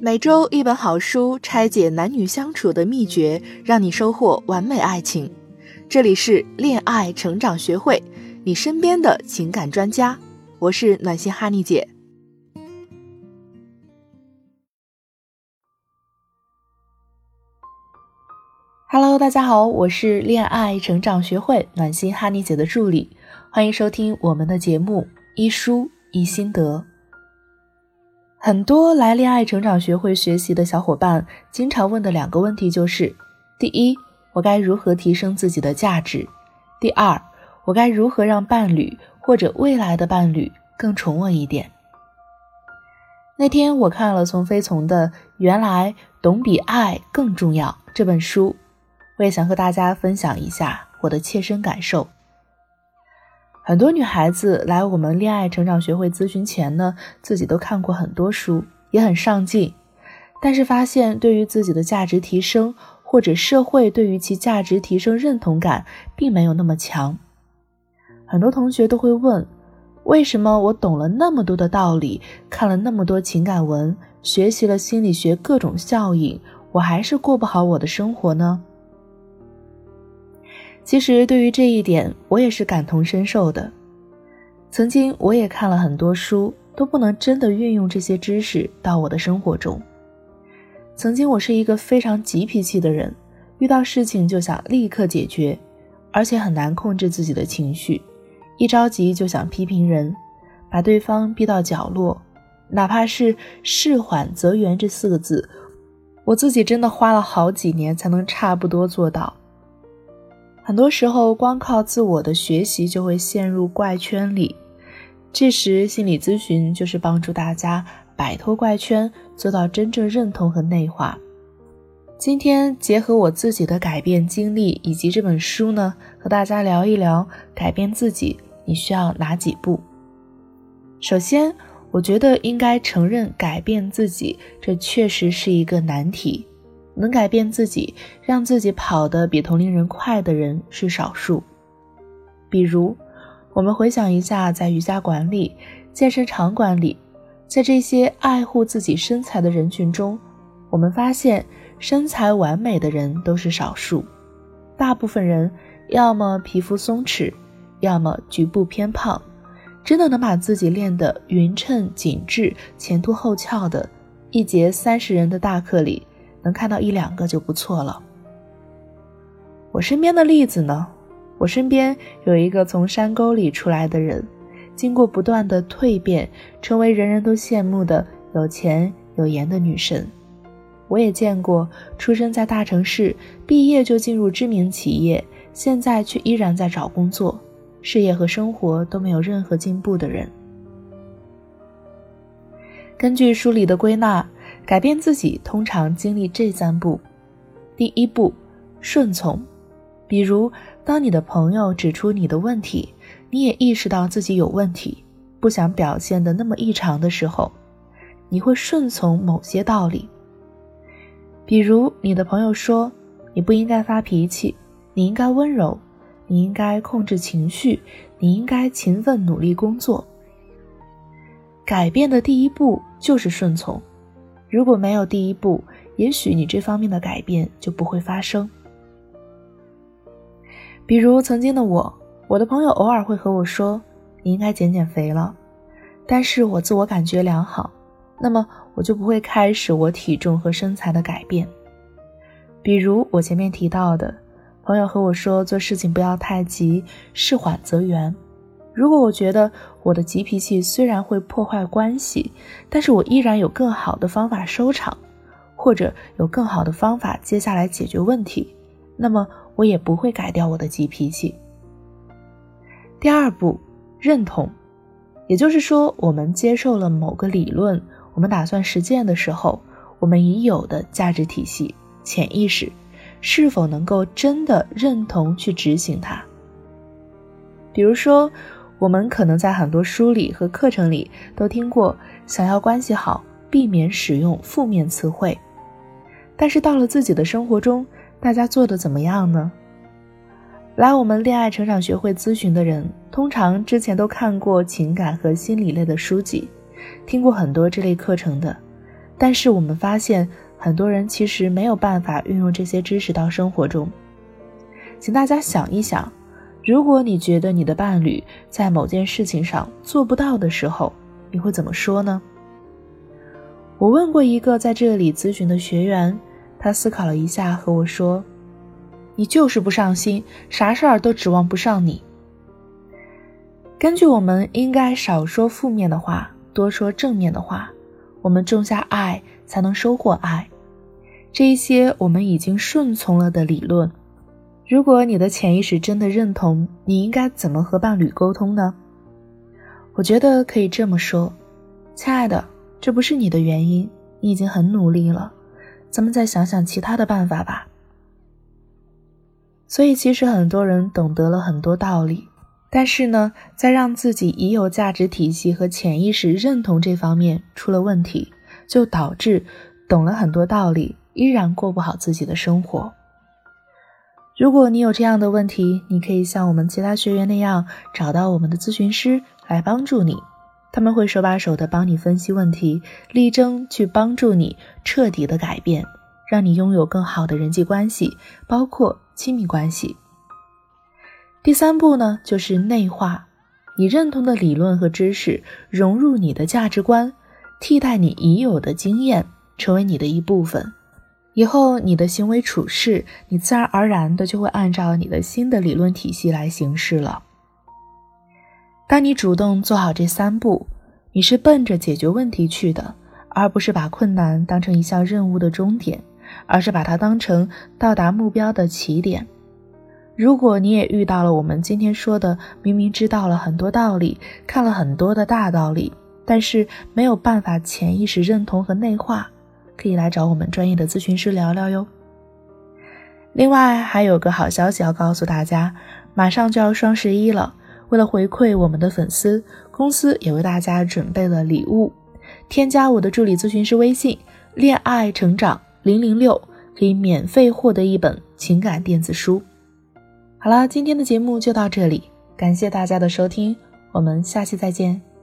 每周一本好书，拆解男女相处的秘诀，让你收获完美爱情。这里是恋爱成长学会，你身边的情感专家。我是暖心哈尼姐。Hello，大家好，我是恋爱成长学会暖心哈尼姐的助理，欢迎收听我们的节目一书一心得。很多来恋爱成长学会学习的小伙伴，经常问的两个问题就是：第一，我该如何提升自己的价值？第二，我该如何让伴侣或者未来的伴侣更宠我一点？那天我看了从飞从的《原来懂比爱更重要》这本书，我也想和大家分享一下我的切身感受。很多女孩子来我们恋爱成长学会咨询前呢，自己都看过很多书，也很上进，但是发现对于自己的价值提升，或者社会对于其价值提升认同感，并没有那么强。很多同学都会问，为什么我懂了那么多的道理，看了那么多情感文，学习了心理学各种效应，我还是过不好我的生活呢？其实对于这一点，我也是感同身受的。曾经我也看了很多书，都不能真的运用这些知识到我的生活中。曾经我是一个非常急脾气的人，遇到事情就想立刻解决，而且很难控制自己的情绪，一着急就想批评人，把对方逼到角落。哪怕是“事缓则圆”这四个字，我自己真的花了好几年才能差不多做到。很多时候，光靠自我的学习就会陷入怪圈里。这时，心理咨询就是帮助大家摆脱怪圈，做到真正认同和内化。今天结合我自己的改变经历以及这本书呢，和大家聊一聊改变自己，你需要哪几步？首先，我觉得应该承认改变自己，这确实是一个难题。能改变自己，让自己跑得比同龄人快的人是少数。比如，我们回想一下，在瑜伽馆里、健身场馆里，在这些爱护自己身材的人群中，我们发现身材完美的人都是少数。大部分人要么皮肤松弛，要么局部偏胖。真的能把自己练得匀称紧致、前凸后翘的，一节三十人的大课里。能看到一两个就不错了。我身边的例子呢？我身边有一个从山沟里出来的人，经过不断的蜕变，成为人人都羡慕的有钱有颜的女神。我也见过出生在大城市，毕业就进入知名企业，现在却依然在找工作，事业和生活都没有任何进步的人。根据书里的归纳。改变自己通常经历这三步：第一步，顺从。比如，当你的朋友指出你的问题，你也意识到自己有问题，不想表现的那么异常的时候，你会顺从某些道理。比如，你的朋友说你不应该发脾气，你应该温柔，你应该控制情绪，你应该勤奋努力工作。改变的第一步就是顺从。如果没有第一步，也许你这方面的改变就不会发生。比如曾经的我，我的朋友偶尔会和我说：“你应该减减肥了。”但是我自我感觉良好，那么我就不会开始我体重和身材的改变。比如我前面提到的，朋友和我说做事情不要太急，事缓则圆。如果我觉得我的急脾气虽然会破坏关系，但是我依然有更好的方法收场，或者有更好的方法接下来解决问题，那么我也不会改掉我的急脾气。第二步，认同，也就是说，我们接受了某个理论，我们打算实践的时候，我们已有的价值体系、潜意识，是否能够真的认同去执行它？比如说。我们可能在很多书里和课程里都听过，想要关系好，避免使用负面词汇。但是到了自己的生活中，大家做的怎么样呢？来我们恋爱成长学会咨询的人，通常之前都看过情感和心理类的书籍，听过很多这类课程的，但是我们发现，很多人其实没有办法运用这些知识到生活中。请大家想一想，如果你觉得你的伴侣在某件事情上做不到的时候，你会怎么说呢？我问过一个在这里咨询的学员，他思考了一下，和我说：“你就是不上心，啥事儿都指望不上你。”根据我们应该少说负面的话，多说正面的话。我们种下爱，才能收获爱。这一些我们已经顺从了的理论，如果你的潜意识真的认同，你应该怎么和伴侣沟通呢？我觉得可以这么说：“亲爱的，这不是你的原因，你已经很努力了，咱们再想想其他的办法吧。”所以，其实很多人懂得了很多道理。但是呢，在让自己已有价值体系和潜意识认同这方面出了问题，就导致懂了很多道理，依然过不好自己的生活。如果你有这样的问题，你可以像我们其他学员那样找到我们的咨询师来帮助你，他们会手把手的帮你分析问题，力争去帮助你彻底的改变，让你拥有更好的人际关系，包括亲密关系。第三步呢，就是内化，你认同的理论和知识融入你的价值观，替代你已有的经验，成为你的一部分。以后你的行为处事，你自然而然的就会按照你的新的理论体系来行事了。当你主动做好这三步，你是奔着解决问题去的，而不是把困难当成一项任务的终点，而是把它当成到达目标的起点。如果你也遇到了我们今天说的，明明知道了很多道理，看了很多的大道理，但是没有办法潜意识认同和内化，可以来找我们专业的咨询师聊聊哟。另外还有个好消息要告诉大家，马上就要双十一了，为了回馈我们的粉丝，公司也为大家准备了礼物。添加我的助理咨询师微信“恋爱成长零零六”，可以免费获得一本情感电子书。好了，今天的节目就到这里，感谢大家的收听，我们下期再见。